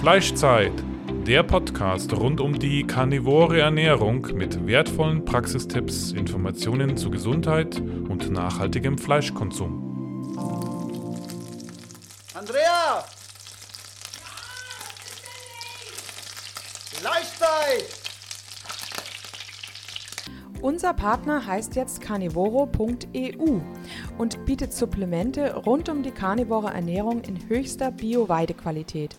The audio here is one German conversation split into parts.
Fleischzeit, der Podcast rund um die karnivore Ernährung mit wertvollen Praxistipps, Informationen zu Gesundheit und nachhaltigem Fleischkonsum. Andrea! Fleischzeit! Unser Partner heißt jetzt carnivoro.eu und bietet Supplemente rund um die karnivore Ernährung in höchster Bio-Weidequalität.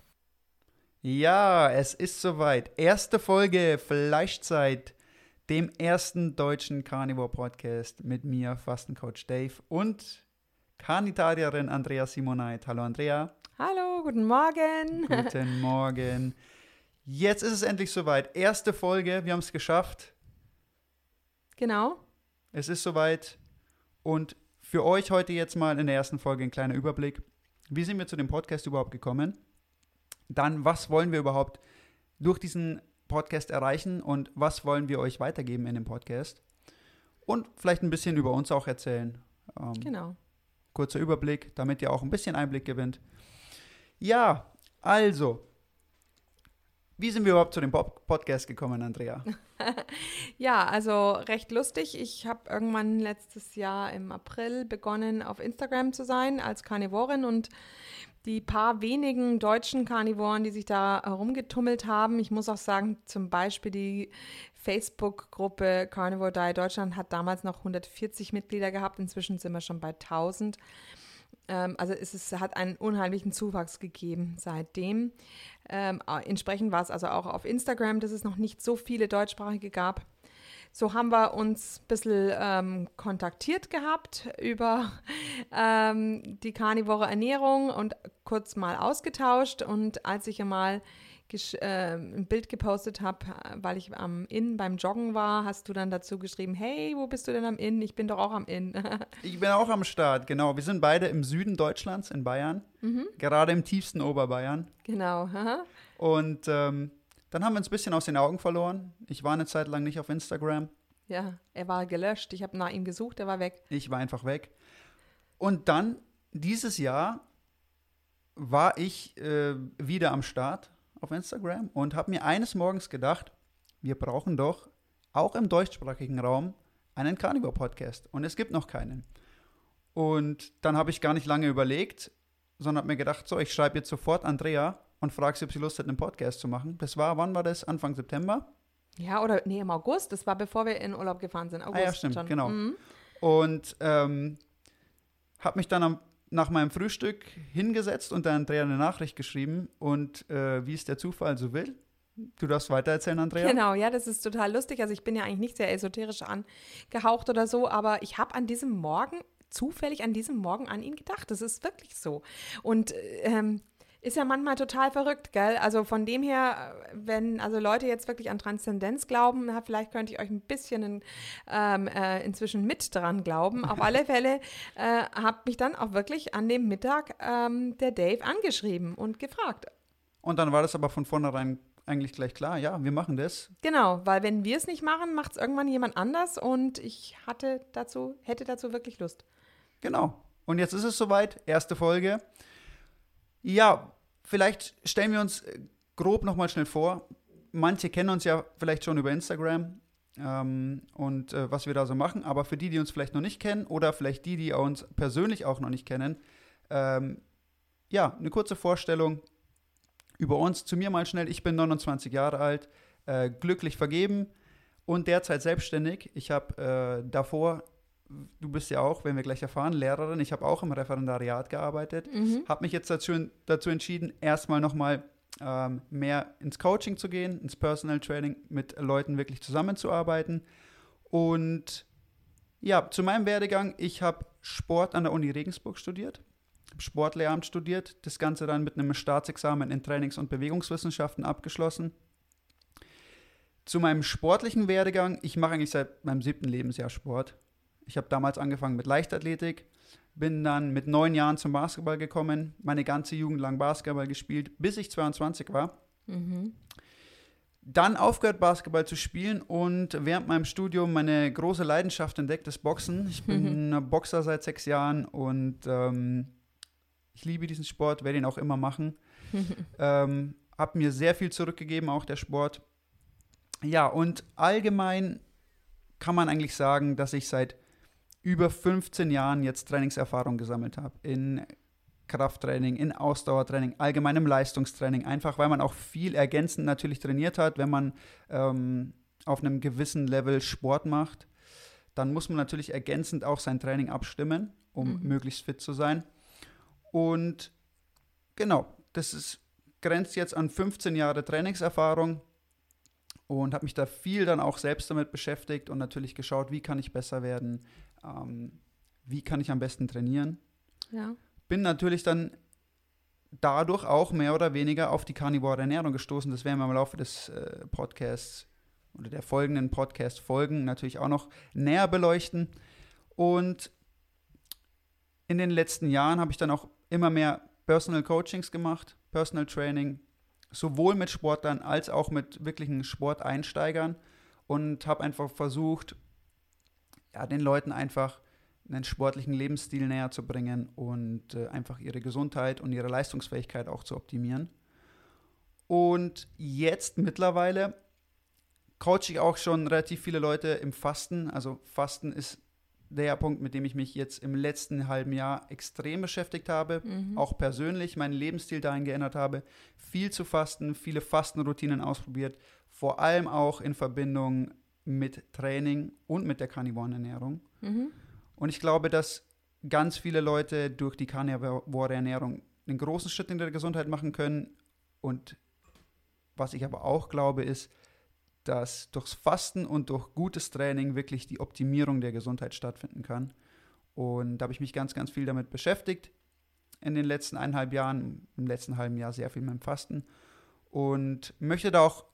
Ja, es ist soweit. Erste Folge Fleischzeit, dem ersten deutschen Carnivore Podcast mit mir, Fastencoach Dave und Carnitarierin Andrea Simoneit. Hallo Andrea. Hallo, guten Morgen. Guten Morgen. Jetzt ist es endlich soweit. Erste Folge, wir haben es geschafft. Genau. Es ist soweit. Und für euch heute jetzt mal in der ersten Folge ein kleiner Überblick. Wie sind wir zu dem Podcast überhaupt gekommen? Dann, was wollen wir überhaupt durch diesen Podcast erreichen und was wollen wir euch weitergeben in dem Podcast? Und vielleicht ein bisschen über uns auch erzählen. Ähm, genau. Kurzer Überblick, damit ihr auch ein bisschen Einblick gewinnt. Ja, also, wie sind wir überhaupt zu dem Podcast gekommen, Andrea? ja, also recht lustig. Ich habe irgendwann letztes Jahr im April begonnen, auf Instagram zu sein als Karnivorin und die paar wenigen deutschen Karnivoren, die sich da herumgetummelt haben. Ich muss auch sagen, zum Beispiel die Facebook-Gruppe Carnivore Diet Deutschland hat damals noch 140 Mitglieder gehabt. Inzwischen sind wir schon bei 1000. Ähm, also es ist, hat einen unheimlichen Zuwachs gegeben seitdem. Ähm, entsprechend war es also auch auf Instagram, dass es noch nicht so viele Deutschsprachige gab. So haben wir uns ein bisschen ähm, kontaktiert gehabt über ähm, die karnivore Ernährung und kurz mal ausgetauscht. Und als ich einmal äh, ein Bild gepostet habe, weil ich am Inn beim Joggen war, hast du dann dazu geschrieben, hey, wo bist du denn am Inn? Ich bin doch auch am Inn. ich bin auch am Start, genau. Wir sind beide im Süden Deutschlands, in Bayern, mhm. gerade im tiefsten Oberbayern. Genau. Und ähm, dann haben wir uns ein bisschen aus den Augen verloren. Ich war eine Zeit lang nicht auf Instagram. Ja, er war gelöscht. Ich habe nach ihm gesucht, er war weg. Ich war einfach weg. Und dann, dieses Jahr, war ich äh, wieder am Start auf Instagram und habe mir eines Morgens gedacht, wir brauchen doch auch im deutschsprachigen Raum einen Carnivore-Podcast. Und es gibt noch keinen. Und dann habe ich gar nicht lange überlegt, sondern habe mir gedacht, so, ich schreibe jetzt sofort Andrea und frage sie, ob sie Lust hat, einen Podcast zu machen. Das war, wann war das? Anfang September? Ja, oder nee, im August. Das war bevor wir in Urlaub gefahren sind. August ah, ja, stimmt, schon. genau. Mhm. Und ähm, habe mich dann am, nach meinem Frühstück hingesetzt und der Andrea eine Nachricht geschrieben. Und äh, wie es der Zufall so will, Du darfst weitererzählen, Andrea. Genau, ja, das ist total lustig. Also ich bin ja eigentlich nicht sehr esoterisch angehaucht oder so, aber ich habe an diesem Morgen zufällig an diesem Morgen an ihn gedacht. Das ist wirklich so. Und ähm, ist ja manchmal total verrückt, gell? Also von dem her, wenn also Leute jetzt wirklich an Transzendenz glauben, na, vielleicht könnte ich euch ein bisschen in, ähm, äh, inzwischen mit dran glauben. Auf alle Fälle äh, hat mich dann auch wirklich an dem Mittag ähm, der Dave angeschrieben und gefragt. Und dann war das aber von vornherein eigentlich gleich klar, ja, wir machen das. Genau, weil wenn wir es nicht machen, macht es irgendwann jemand anders und ich hatte dazu, hätte dazu wirklich Lust. Genau. Und jetzt ist es soweit, erste Folge. Ja, vielleicht stellen wir uns äh, grob nochmal schnell vor. Manche kennen uns ja vielleicht schon über Instagram ähm, und äh, was wir da so machen, aber für die, die uns vielleicht noch nicht kennen oder vielleicht die, die uns persönlich auch noch nicht kennen, ähm, ja, eine kurze Vorstellung über uns. Zu mir mal schnell, ich bin 29 Jahre alt, äh, glücklich vergeben und derzeit selbstständig. Ich habe äh, davor, du bist ja auch, wenn wir gleich erfahren, Lehrerin. Ich habe auch im Referendariat gearbeitet. Mhm. Habe mich jetzt dazu, dazu entschieden, erstmal nochmal ähm, mehr ins Coaching zu gehen, ins Personal Training, mit Leuten wirklich zusammenzuarbeiten. Und ja, zu meinem Werdegang, ich habe Sport an der Uni Regensburg studiert, Sportlehramt studiert, das Ganze dann mit einem Staatsexamen in Trainings- und Bewegungswissenschaften abgeschlossen. Zu meinem sportlichen Werdegang, ich mache eigentlich seit meinem siebten Lebensjahr Sport. Ich habe damals angefangen mit Leichtathletik, bin dann mit neun Jahren zum Basketball gekommen, meine ganze Jugend lang Basketball gespielt, bis ich 22 war. Mhm. Dann aufgehört, Basketball zu spielen und während meinem Studium meine große Leidenschaft entdeckt, das Boxen. Ich bin Boxer seit sechs Jahren und ähm, ich liebe diesen Sport, werde ihn auch immer machen. ähm, hab mir sehr viel zurückgegeben, auch der Sport. Ja, und allgemein kann man eigentlich sagen, dass ich seit über 15 Jahren jetzt Trainingserfahrung gesammelt habe. In Krafttraining, in Ausdauertraining, allgemeinem Leistungstraining. Einfach weil man auch viel ergänzend natürlich trainiert hat. Wenn man ähm, auf einem gewissen Level Sport macht, dann muss man natürlich ergänzend auch sein Training abstimmen, um Mhm. möglichst fit zu sein. Und genau, das ist, grenzt jetzt an 15 Jahre Trainingserfahrung und habe mich da viel dann auch selbst damit beschäftigt und natürlich geschaut, wie kann ich besser werden, ähm, wie kann ich am besten trainieren. Ja. Bin natürlich dann dadurch auch mehr oder weniger auf die Carnivore Ernährung gestoßen. Das werden wir im Laufe des äh, Podcasts oder der folgenden Podcast-Folgen natürlich auch noch näher beleuchten. Und in den letzten Jahren habe ich dann auch immer mehr Personal Coachings gemacht, Personal Training, sowohl mit Sportlern als auch mit wirklichen Sporteinsteigern und habe einfach versucht, ja, den Leuten einfach einen sportlichen Lebensstil näher zu bringen und äh, einfach ihre Gesundheit und ihre Leistungsfähigkeit auch zu optimieren. Und jetzt mittlerweile coache ich auch schon relativ viele Leute im Fasten. Also Fasten ist der Punkt, mit dem ich mich jetzt im letzten halben Jahr extrem beschäftigt habe, Mhm. auch persönlich meinen Lebensstil dahin geändert habe, viel zu fasten, viele Fastenroutinen ausprobiert, vor allem auch in Verbindung mit Training und mit der Carnivorenernährung. Mhm. Und ich glaube, dass ganz viele Leute durch die carnivore Ernährung einen großen Schritt in der Gesundheit machen können. Und was ich aber auch glaube, ist, dass durchs Fasten und durch gutes Training wirklich die Optimierung der Gesundheit stattfinden kann. Und da habe ich mich ganz, ganz viel damit beschäftigt in den letzten eineinhalb Jahren, im letzten halben Jahr sehr viel mit dem Fasten und möchte da auch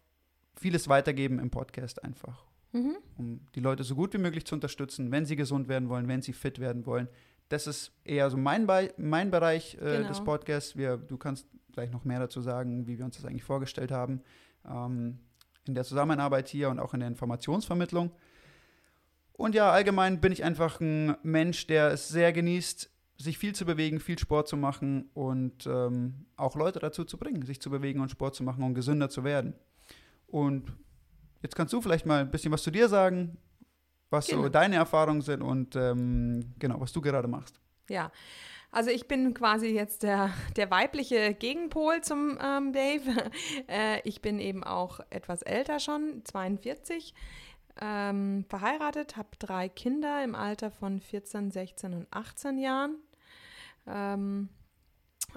vieles weitergeben im Podcast einfach Mhm. um die Leute so gut wie möglich zu unterstützen, wenn sie gesund werden wollen, wenn sie fit werden wollen. Das ist eher so mein, Be mein Bereich äh, Genau. des Podcasts. Wir, du kannst gleich noch mehr dazu sagen, wie wir uns das eigentlich vorgestellt haben. Ähm, in der Zusammenarbeit hier und auch in der Informationsvermittlung. Und ja, allgemein bin ich einfach ein Mensch, der es sehr genießt, sich viel zu bewegen, viel Sport zu machen und ähm, auch Leute dazu zu bringen, sich zu bewegen und Sport zu machen und gesünder zu werden. Und jetzt kannst du vielleicht mal ein bisschen was zu dir sagen, was Genau. so deine Erfahrungen sind und ähm, genau, was du gerade machst. Ja, also ich bin quasi jetzt der, der weibliche Gegenpol zum ähm, Dave. äh, ich bin eben auch etwas älter schon, 42, ähm, verheiratet, habe drei Kinder im Alter von 14, 16 und 18 Jahren. Ähm,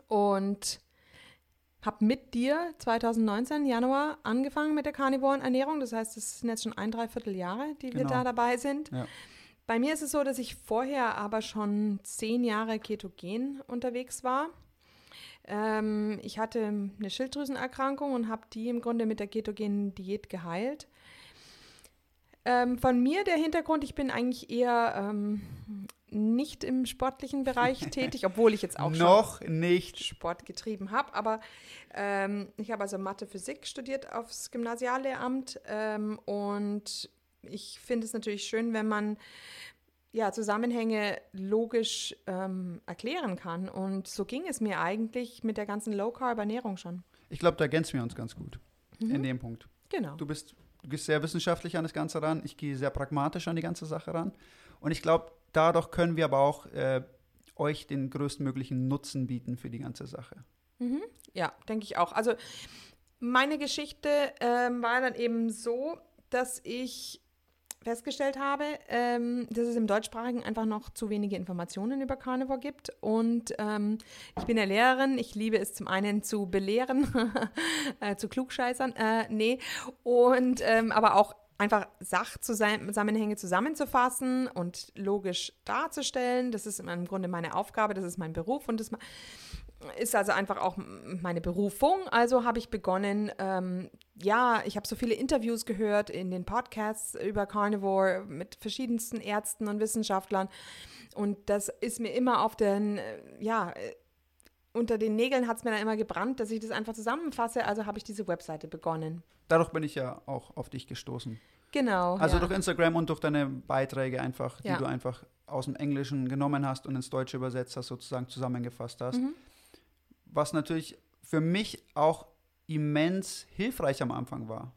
und habe mit dir 2019 Januar angefangen mit der Carnivoren Ernährung. Das heißt, es sind jetzt schon ein Dreivierteljahre, die wir Genau. da dabei sind. Ja. Bei mir ist es so, dass ich vorher aber schon zehn Jahre ketogen unterwegs war. Ähm, ich hatte eine Schilddrüsenerkrankung und habe die im Grunde mit der ketogenen Diät geheilt. Ähm, von mir der Hintergrund, ich bin eigentlich eher ähm, nicht im sportlichen Bereich tätig, obwohl ich jetzt auch schon Noch nicht. Sport getrieben habe. Aber ähm, ich habe also Mathe, Physik studiert aufs Gymnasiallehramt ähm, und ich finde es natürlich schön, wenn man ja, Zusammenhänge logisch ähm, erklären kann. Und so ging es mir eigentlich mit der ganzen Low-Carb-Ernährung schon. Ich glaube, da ergänzen wir uns ganz gut in dem Punkt. Genau. Du bist, du gehst sehr wissenschaftlich an das Ganze ran, ich gehe sehr pragmatisch an die ganze Sache ran. Und ich glaube, dadurch können wir aber auch äh, euch den größtmöglichen Nutzen bieten für die ganze Sache. Ja, denke ich auch. Also meine Geschichte ähm, war dann eben so, dass ich festgestellt habe, ähm, dass es im Deutschsprachigen einfach noch zu wenige Informationen über Carnivore gibt. Und ähm, ich bin ja Lehrerin. Ich liebe es zum einen zu belehren, äh, zu klugscheißern. Äh, nee. Und ähm, aber auch einfach Sachzusammenhänge zusammenzufassen und logisch darzustellen. Das ist im Grunde meine Aufgabe, das ist mein Beruf und das ist also einfach auch meine Berufung. Also habe ich begonnen, ähm, ja, ich habe so viele Interviews gehört in den Podcasts über Carnivore mit verschiedensten Ärzten und Wissenschaftlern. Und das ist mir immer auf den, äh, ja, äh, unter den Nägeln hat es mir dann immer gebrannt, dass ich das einfach zusammenfasse. Also habe ich diese Webseite begonnen. Dadurch bin ich ja auch auf dich gestoßen. Genau. Also ja. durch Instagram und durch deine Beiträge einfach, die Ja. du einfach aus dem Englischen genommen hast und ins Deutsche übersetzt hast, sozusagen zusammengefasst hast. Mhm. Was natürlich für mich auch immens hilfreich am Anfang war,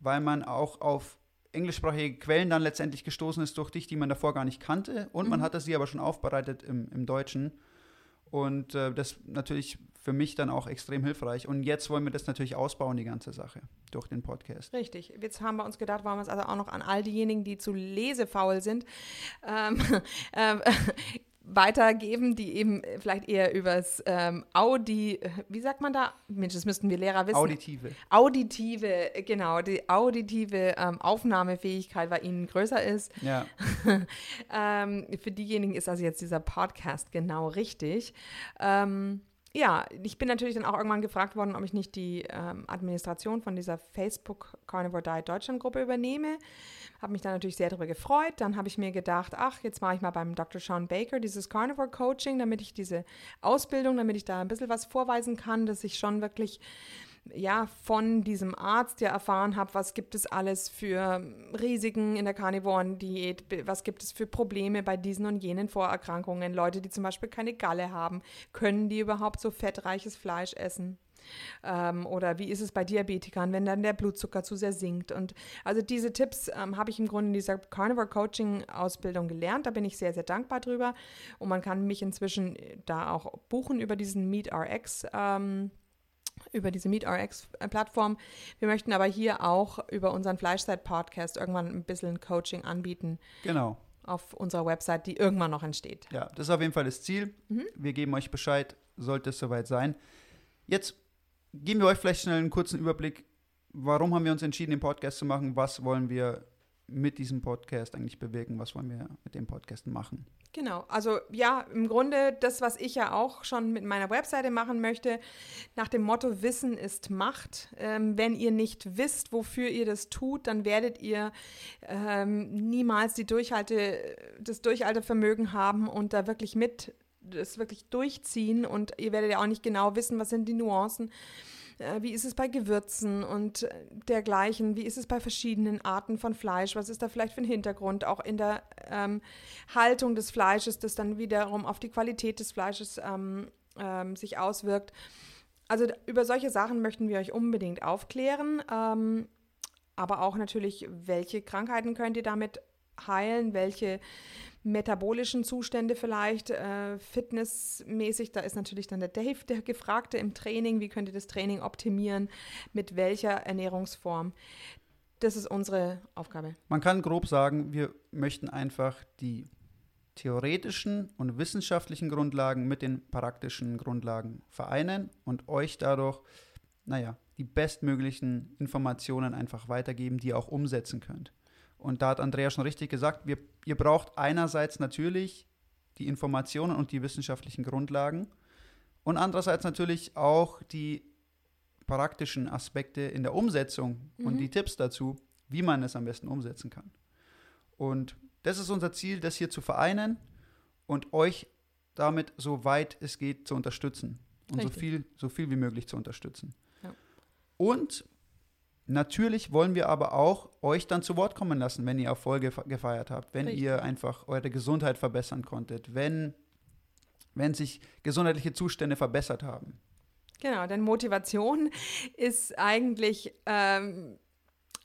weil man auch auf englischsprachige Quellen dann letztendlich gestoßen ist durch dich, die man davor gar nicht kannte. Und man Mhm. hatte sie aber schon aufbereitet im, im Deutschen. Und äh, das natürlich für mich dann auch extrem hilfreich. Und jetzt wollen wir das natürlich ausbauen, die ganze Sache, durch den Podcast. Richtig. Jetzt haben wir uns gedacht, wollen wir es also auch noch an all diejenigen, die zu lesefaul sind, ähm, ähm, weitergeben, die eben vielleicht eher übers ähm, Audi, wie sagt man da? Mensch, das müssten wir Lehrer wissen. Auditive. auditive, genau, die auditive ähm, Aufnahmefähigkeit bei Ihnen größer ist. Ja. ähm, für diejenigen ist also jetzt dieser Podcast genau richtig. Ähm, ja, ich bin natürlich dann auch irgendwann gefragt worden, ob ich nicht die ähm, Administration von dieser Facebook Carnivore Diet Deutschland Gruppe übernehme. Habe mich dann natürlich sehr darüber gefreut. Dann habe ich mir gedacht, ach, jetzt mache ich mal beim Dr. Sean Baker dieses Carnivore Coaching, damit ich diese Ausbildung, damit ich da ein bisschen was vorweisen kann, dass ich schon wirklich ja, von diesem Arzt ja erfahren habe, was gibt es alles für Risiken in der Carnivoren-Diät, was gibt es für Probleme bei diesen und jenen Vorerkrankungen, Leute, die zum Beispiel keine Galle haben, können die überhaupt so fettreiches Fleisch essen? Ähm, oder wie ist es bei Diabetikern, wenn dann der Blutzucker zu sehr sinkt? Und also diese Tipps ähm, habe ich im Grunde in dieser Carnivore Coaching Ausbildung gelernt. Da bin ich sehr, sehr dankbar drüber. Und man kann mich inzwischen da auch buchen über diesen MeetRx. Ähm, über diese MeetRx-Plattform. Wir möchten aber hier auch über unseren Fleischzeit-Podcast irgendwann ein bisschen Coaching anbieten Genau. auf unserer Website, die irgendwann noch entsteht. Ja, das ist auf jeden Fall das Ziel. Mhm. Wir geben euch Bescheid, sollte es soweit sein. Jetzt geben wir euch vielleicht schnell einen kurzen Überblick, warum haben wir uns entschieden, den Podcast zu machen, was wollen wir mit diesem Podcast eigentlich bewirken, was wollen wir mit dem Podcast machen. Genau, also ja, im Grunde das, was ich ja auch schon mit meiner Webseite machen möchte, nach dem Motto Wissen ist Macht. Ähm, wenn ihr nicht wisst, wofür ihr das tut, dann werdet ihr ähm, niemals die Durchhalte, das Durchhaltevermögen haben und da wirklich mit das wirklich durchziehen und ihr werdet ja auch nicht genau wissen, was sind die Nuancen. Äh, Wie ist es bei Gewürzen und äh, dergleichen? Wie ist es bei verschiedenen Arten von Fleisch? Was ist da vielleicht für ein Hintergrund? Auch in der ähm, Haltung des Fleisches, das dann wiederum auf die Qualität des Fleisches ähm, ähm, sich auswirkt. Also über solche Sachen möchten wir euch unbedingt aufklären. Ähm, aber auch natürlich, welche Krankheiten könnt ihr damit heilen, welche metabolischen Zustände vielleicht, äh, fitnessmäßig, da ist natürlich dann der Dave der Gefragte im Training, wie könnt ihr das Training optimieren, mit welcher Ernährungsform. Das ist unsere Aufgabe. Man kann grob sagen, wir möchten einfach die theoretischen und wissenschaftlichen Grundlagen mit den praktischen Grundlagen vereinen und euch dadurch, naja, die bestmöglichen Informationen einfach weitergeben, die ihr auch umsetzen könnt. Und da hat Andrea schon richtig gesagt, wir, ihr braucht einerseits natürlich die Informationen und die wissenschaftlichen Grundlagen und andererseits natürlich auch die praktischen Aspekte in der Umsetzung und Mhm. die Tipps dazu, wie man es am besten umsetzen kann. Und das ist unser Ziel, das hier zu vereinen und euch damit, so weit es geht, zu unterstützen. Und so viel, so viel wie möglich zu unterstützen. Ja. Und natürlich wollen wir aber auch euch dann zu Wort kommen lassen, wenn ihr Erfolge fe- gefeiert habt, wenn Richtig. ihr einfach eure Gesundheit verbessern konntet, wenn, wenn sich gesundheitliche Zustände verbessert haben. Genau, denn Motivation ist eigentlich ähm,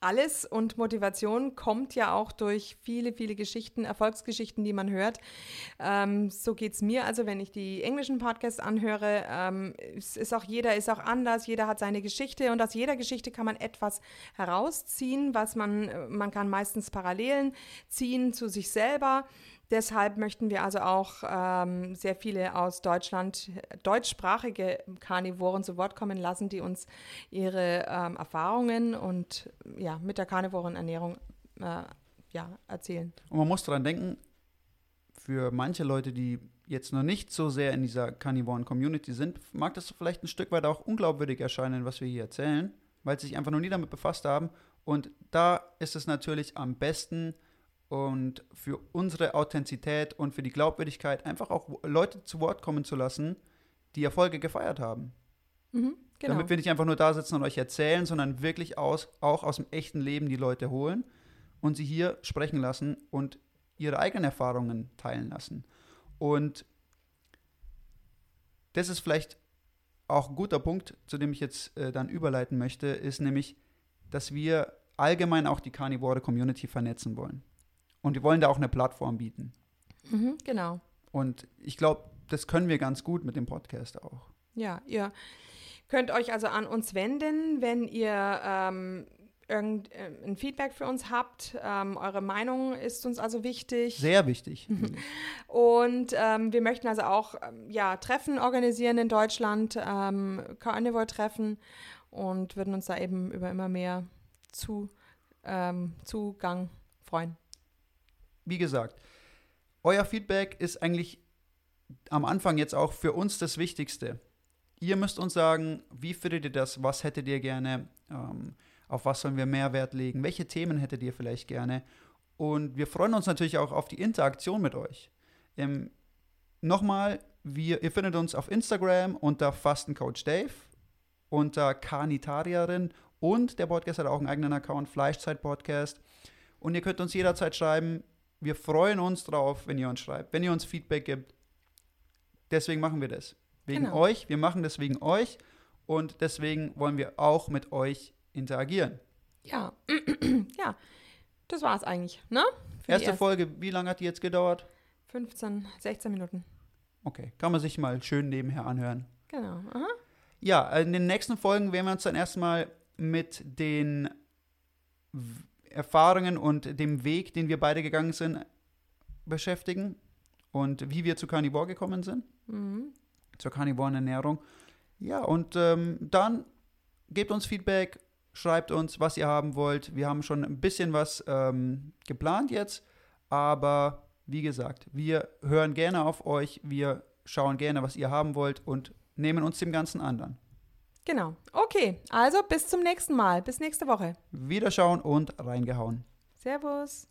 alles und Motivation kommt ja auch durch viele, viele Geschichten, Erfolgsgeschichten, die man hört. Ähm, so geht es mir also, wenn ich die englischen Podcasts anhöre. Ähm, es ist auch jeder ist auch anders, jeder hat seine Geschichte und aus jeder Geschichte kann man etwas herausziehen, was man, man kann meistens Parallelen ziehen zu sich selber. Deshalb möchten wir also auch ähm, sehr viele aus Deutschland, deutschsprachige Karnivoren zu Wort kommen lassen, die uns ihre ähm, Erfahrungen und ja, mit der Karnivorenernährung äh, ja, erzählen. Und man muss daran denken, für manche Leute, die jetzt noch nicht so sehr in dieser Carnivoren-Community sind, mag das vielleicht ein Stück weit auch unglaubwürdig erscheinen, was wir hier erzählen, weil sie sich einfach noch nie damit befasst haben. Und da ist es natürlich am besten, und für unsere Authentizität und für die Glaubwürdigkeit einfach auch Leute zu Wort kommen zu lassen, die Erfolge gefeiert haben. Mhm, genau. Damit wir nicht einfach nur da sitzen und euch erzählen, sondern wirklich aus, auch aus dem echten Leben die Leute holen und sie hier sprechen lassen und ihre eigenen Erfahrungen teilen lassen. Und das ist vielleicht auch ein guter Punkt, zu dem ich jetzt äh, dann überleiten möchte, ist nämlich, dass wir allgemein auch die Carnivore Community vernetzen wollen. Und wir wollen da auch eine Plattform bieten. Mhm, genau. Und ich glaube, das können wir ganz gut mit dem Podcast auch. Ja, ihr könnt euch also an uns wenden, wenn ihr ähm, irgendein äh, Feedback für uns habt. Ähm, eure Meinung ist uns also wichtig. Sehr wichtig. Und ähm, wir möchten also auch ähm, ja, Treffen organisieren in Deutschland, ähm, Carnivore-Treffen und würden uns da eben über immer mehr zu, ähm, Zugang freuen wie gesagt, euer Feedback ist eigentlich am Anfang jetzt auch für uns das Wichtigste. Ihr müsst uns sagen, wie findet ihr das, was hättet ihr gerne, ähm, auf was sollen wir mehr Wert legen, welche Themen hättet ihr vielleicht gerne. Und wir freuen uns natürlich auch auf die Interaktion mit euch. Ähm, Nochmal, wir, ihr findet uns auf Instagram unter Fastencoach Dave, unter Carnitarierin und der Podcast hat auch einen eigenen Account, Fleischzeit Podcast. Und ihr könnt uns jederzeit schreiben, wir freuen uns drauf, wenn ihr uns schreibt, wenn ihr uns Feedback gibt. Deswegen machen wir das. Wegen genau. euch. Wir machen das wegen euch. Und deswegen wollen wir auch mit euch interagieren. Ja, ja, das war es eigentlich, ne? Erste, erste Folge, wie lange hat die jetzt gedauert? 15, 16 Minuten. Okay, kann man sich mal schön nebenher anhören. Genau. Aha. Ja, in den nächsten Folgen werden wir uns dann erstmal mit den Erfahrungen und dem Weg, den wir beide gegangen sind, beschäftigen und wie wir zu Carnivore gekommen sind, mhm. zur Carnivoren-Ernährung. Ja, und ähm, dann gebt uns Feedback, schreibt uns, was ihr haben wollt. Wir haben schon ein bisschen was ähm, geplant jetzt, aber wie gesagt, wir hören gerne auf euch, wir schauen gerne, was ihr haben wollt und nehmen uns dem Ganzen an dann. Genau. Okay, also bis zum nächsten Mal. Bis nächste Woche. Wiederschauen und reingehauen. Servus.